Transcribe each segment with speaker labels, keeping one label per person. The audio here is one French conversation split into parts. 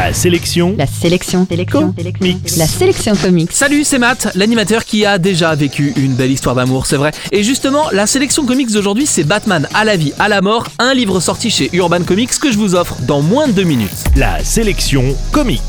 Speaker 1: La sélection.
Speaker 2: La sélection. Sélection.
Speaker 1: Mix.
Speaker 2: La sélection comics.
Speaker 3: Salut, c'est Matt, l'animateur qui a déjà vécu une belle histoire d'amour, c'est vrai. Et justement, la sélection comics d'aujourd'hui, c'est Batman à la vie, à la mort, un livre sorti chez Urban Comics que je vous offre dans moins de deux minutes.
Speaker 1: La sélection comics.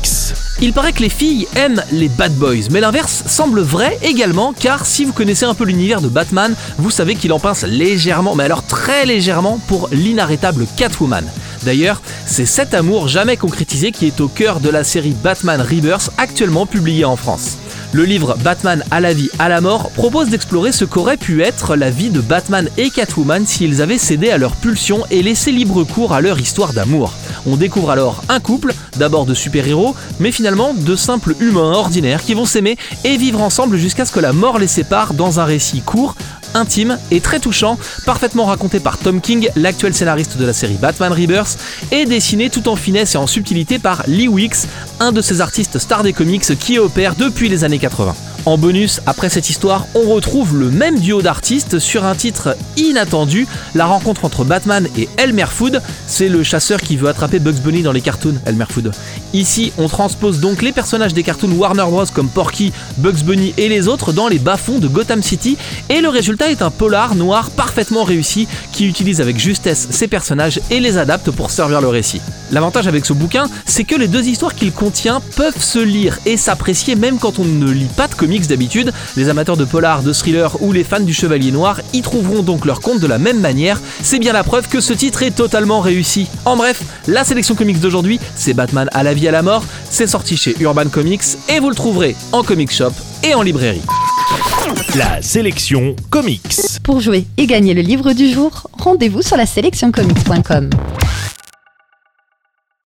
Speaker 3: Il paraît que les filles aiment les bad boys, mais l'inverse semble vrai également, car si vous connaissez un peu l'univers de Batman, vous savez qu'il en pince légèrement, mais alors très légèrement, pour l'inarrêtable Catwoman. D'ailleurs, c'est cet amour jamais concrétisé qui est au cœur de la série Batman Rebirth actuellement publiée en France. Le livre Batman à la vie, à la mort propose d'explorer ce qu'aurait pu être la vie de Batman et Catwoman s'ils avaient cédé à leur pulsion et laissé libre cours à leur histoire d'amour. On découvre alors un couple, d'abord de super-héros, mais finalement de simples humains ordinaires qui vont s'aimer et vivre ensemble jusqu'à ce que la mort les sépare dans un récit court, intime et très touchant, parfaitement raconté par Tom King, l'actuel scénariste de la série Batman Rebirth, et dessiné tout en finesse et en subtilité par Lee Wicks, un de ces artistes stars des comics qui opère depuis les années 80. En bonus, après cette histoire, on retrouve le même duo d'artistes sur un titre inattendu, la rencontre entre Batman et Elmer Food. C'est le chasseur qui veut attraper Bugs Bunny dans les cartoons, Elmer Food. Ici, on transpose donc les personnages des cartoons Warner Bros. comme Porky, Bugs Bunny et les autres dans les bas-fonds de Gotham City, et le résultat est un polar noir parfaitement réussi qui utilise avec justesse ces personnages et les adapte pour servir le récit. L'avantage avec ce bouquin, c'est que les deux histoires qu'il contient peuvent se lire et s'apprécier même quand on ne lit pas de comics d'habitude. Les amateurs de polar, de thriller ou les fans du Chevalier Noir y trouveront donc leur compte de la même manière. C'est bien la preuve que ce titre est totalement réussi. En bref, la sélection comics d'aujourd'hui, c'est Batman à la vie à la mort. C'est sorti chez Urban Comics et vous le trouverez en comic shop et en librairie.
Speaker 1: La sélection comics.
Speaker 2: Pour jouer et gagner le livre du jour, rendez-vous sur la sélectioncomics.com.